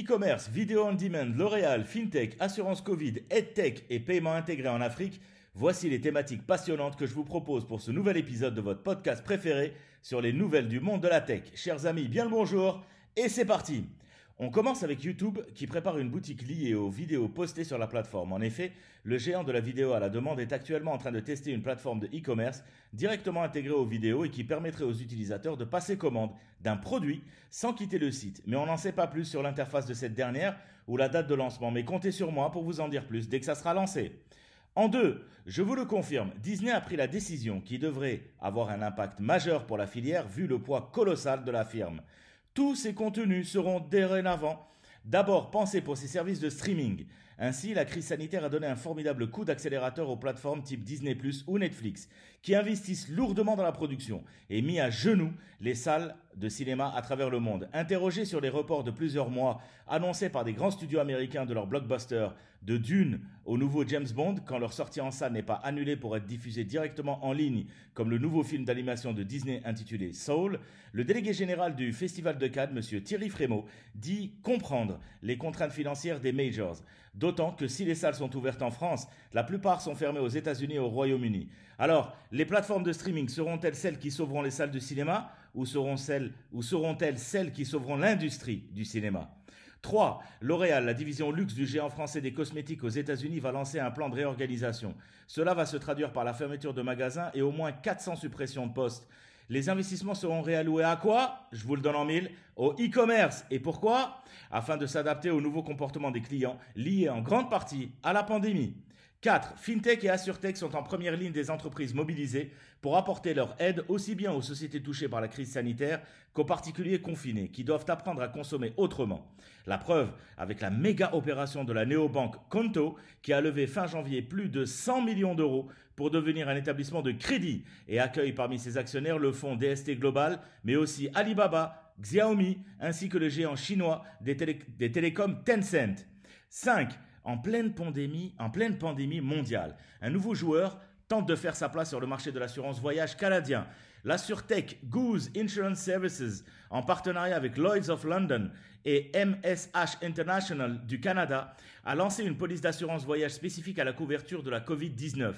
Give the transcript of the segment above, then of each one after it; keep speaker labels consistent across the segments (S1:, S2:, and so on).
S1: e-commerce, vidéo on demand, L'Oréal, FinTech, assurance Covid, EdTech et paiement intégré en Afrique, voici les thématiques passionnantes que je vous propose pour ce nouvel épisode de votre podcast préféré sur les nouvelles du monde de la tech. Chers amis, bien le bonjour et c'est parti on commence avec YouTube qui prépare une boutique liée aux vidéos postées sur la plateforme. En effet, le géant de la vidéo à la demande est actuellement en train de tester une plateforme de e-commerce directement intégrée aux vidéos et qui permettrait aux utilisateurs de passer commande d'un produit sans quitter le site. Mais on n'en sait pas plus sur l'interface de cette dernière ou la date de lancement. Mais comptez sur moi pour vous en dire plus dès que ça sera lancé. En deux, je vous le confirme, Disney a pris la décision qui devrait avoir un impact majeur pour la filière vu le poids colossal de la firme. Tous ces contenus seront dorénavant d'abord pensés pour ses services de streaming. Ainsi, la crise sanitaire a donné un formidable coup d'accélérateur aux plateformes type Disney ⁇ ou Netflix, qui investissent lourdement dans la production et mis à genoux les salles de cinéma à travers le monde. Interrogés sur les reports de plusieurs mois annoncés par des grands studios américains de leur blockbuster, de Dune au nouveau James Bond, quand leur sortie en salle n'est pas annulée pour être diffusée directement en ligne, comme le nouveau film d'animation de Disney intitulé Soul, le délégué général du Festival de Cannes, M. Thierry Frémaux, dit comprendre les contraintes financières des majors, d'autant que si les salles sont ouvertes en France, la plupart sont fermées aux États-Unis et au Royaume-Uni. Alors, les plateformes de streaming seront-elles celles qui sauveront les salles de cinéma ou seront-elles seront celles qui sauveront l'industrie du cinéma? 3. L'Oréal, la division luxe du géant français des cosmétiques aux États-Unis, va lancer un plan de réorganisation. Cela va se traduire par la fermeture de magasins et au moins 400 suppressions de postes. Les investissements seront réalloués à quoi? Je vous le donne en mille. Au e-commerce. Et pourquoi? Afin de s'adapter aux nouveaux comportements des clients liés en grande partie à la pandémie. 4. FinTech et AssureTech sont en première ligne des entreprises mobilisées pour apporter leur aide aussi bien aux sociétés touchées par la crise sanitaire qu'aux particuliers confinés qui doivent apprendre à consommer autrement. La preuve avec la méga opération de la néobanque Conto qui a levé fin janvier plus de 100 millions d'euros pour devenir un établissement de crédit et accueille parmi ses actionnaires le fonds DST Global mais aussi Alibaba, Xiaomi ainsi que le géant chinois des, télécoms Tencent. 5 en pleine pandémie, en pleine pandémie mondiale. Un nouveau joueur tente de faire sa place sur le marché de l'assurance voyage canadien. La Surtech Goose Insurance Services, en partenariat avec Lloyds of London et MSH International du Canada, a lancé une police d'assurance voyage spécifique à la couverture de la Covid-19.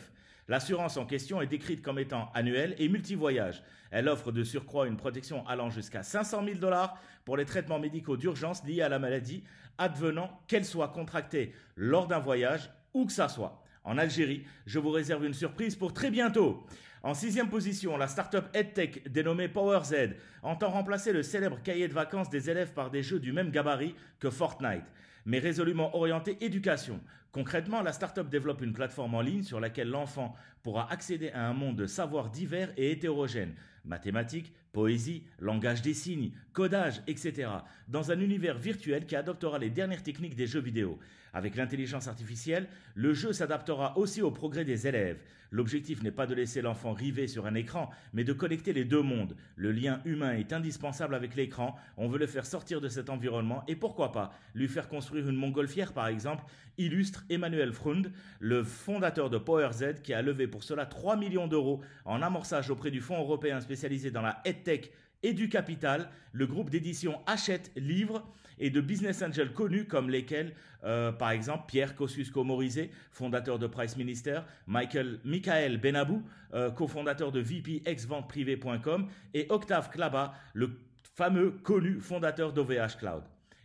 S1: L'assurance en question est décrite comme étant annuelle et multivoyage. Elle offre de surcroît une protection allant jusqu'à 500 000 dollars pour les traitements médicaux d'urgence liés à la maladie, advenant qu'elle soit contractée lors d'un voyage, où que ça soit. En Algérie, je vous réserve une surprise pour très bientôt. En sixième position, la startup EdTech dénommée PowerZ entend remplacer le célèbre cahier de vacances des élèves par des jeux du même gabarit que Fortnite, mais résolument orienté éducation. Concrètement, la startup développe une plateforme en ligne sur laquelle l'enfant pourra accéder à un monde de savoirs divers et hétérogènes, mathématiques, poésie, langage des signes, codage, etc., dans un univers virtuel qui adoptera les dernières techniques des jeux vidéo. Avec l'intelligence artificielle, le jeu s'adaptera aussi au progrès des élèves. L'objectif n'est pas de laisser l'enfant rivé sur un écran, mais de connecter les deux mondes. Le lien humain est indispensable avec l'écran, on veut le faire sortir de cet environnement et pourquoi pas lui faire construire une montgolfière par exemple, illustre Emmanuel Frund, le fondateur de PowerZ qui a levé pour cela 3 millions d'euros en amorçage auprès du Fonds européen spécialisé dans la EdTech et du capital, le groupe d'édition Achète Livres et de business angels connus comme lesquels, euh, par exemple, Pierre Kosciusko-Morizet, fondateur de Price Minister, Michael, Michael Benabou, euh, cofondateur de VPXVentePrivé.com et Octave Klaba, le fameux connu fondateur d'OVH Cloud.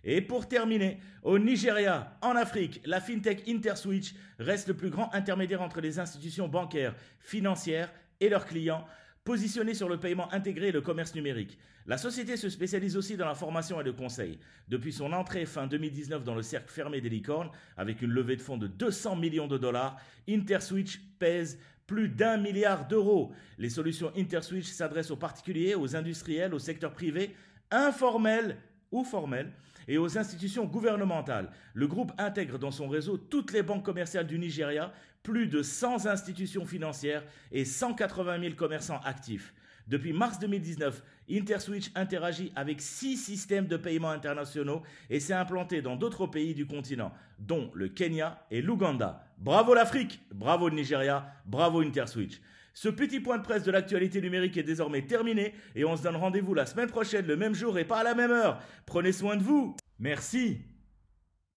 S1: Et pour terminer, au Nigeria, en Afrique, la fintech InterSwitch reste le plus grand intermédiaire entre les institutions bancaires, financières et leurs clients Positionnée sur le paiement intégré et le commerce numérique, la société se spécialise aussi dans la formation et le conseil. Depuis son entrée fin 2019 dans le cercle fermé des licornes, avec une levée de fonds de 200 millions de dollars, InterSwitch pèse plus d'un milliard d'euros. Les solutions InterSwitch s'adressent aux particuliers, aux industriels, au secteur privé, informel ou formel, et aux institutions gouvernementales. Le groupe intègre dans son réseau toutes les banques commerciales du Nigeria, plus de 100 institutions financières et 180 000 commerçants actifs. Depuis mars 2019, InterSwitch interagit avec six systèmes de paiement internationaux et s'est implanté dans d'autres pays du continent, dont le Kenya et l'Ouganda. Bravo l'Afrique, bravo le Nigeria, bravo InterSwitch. Ce petit point de presse de l'actualité numérique est désormais terminé et on se donne rendez-vous la semaine prochaine, le même jour et pas à la même heure. Prenez soin de vous. Merci.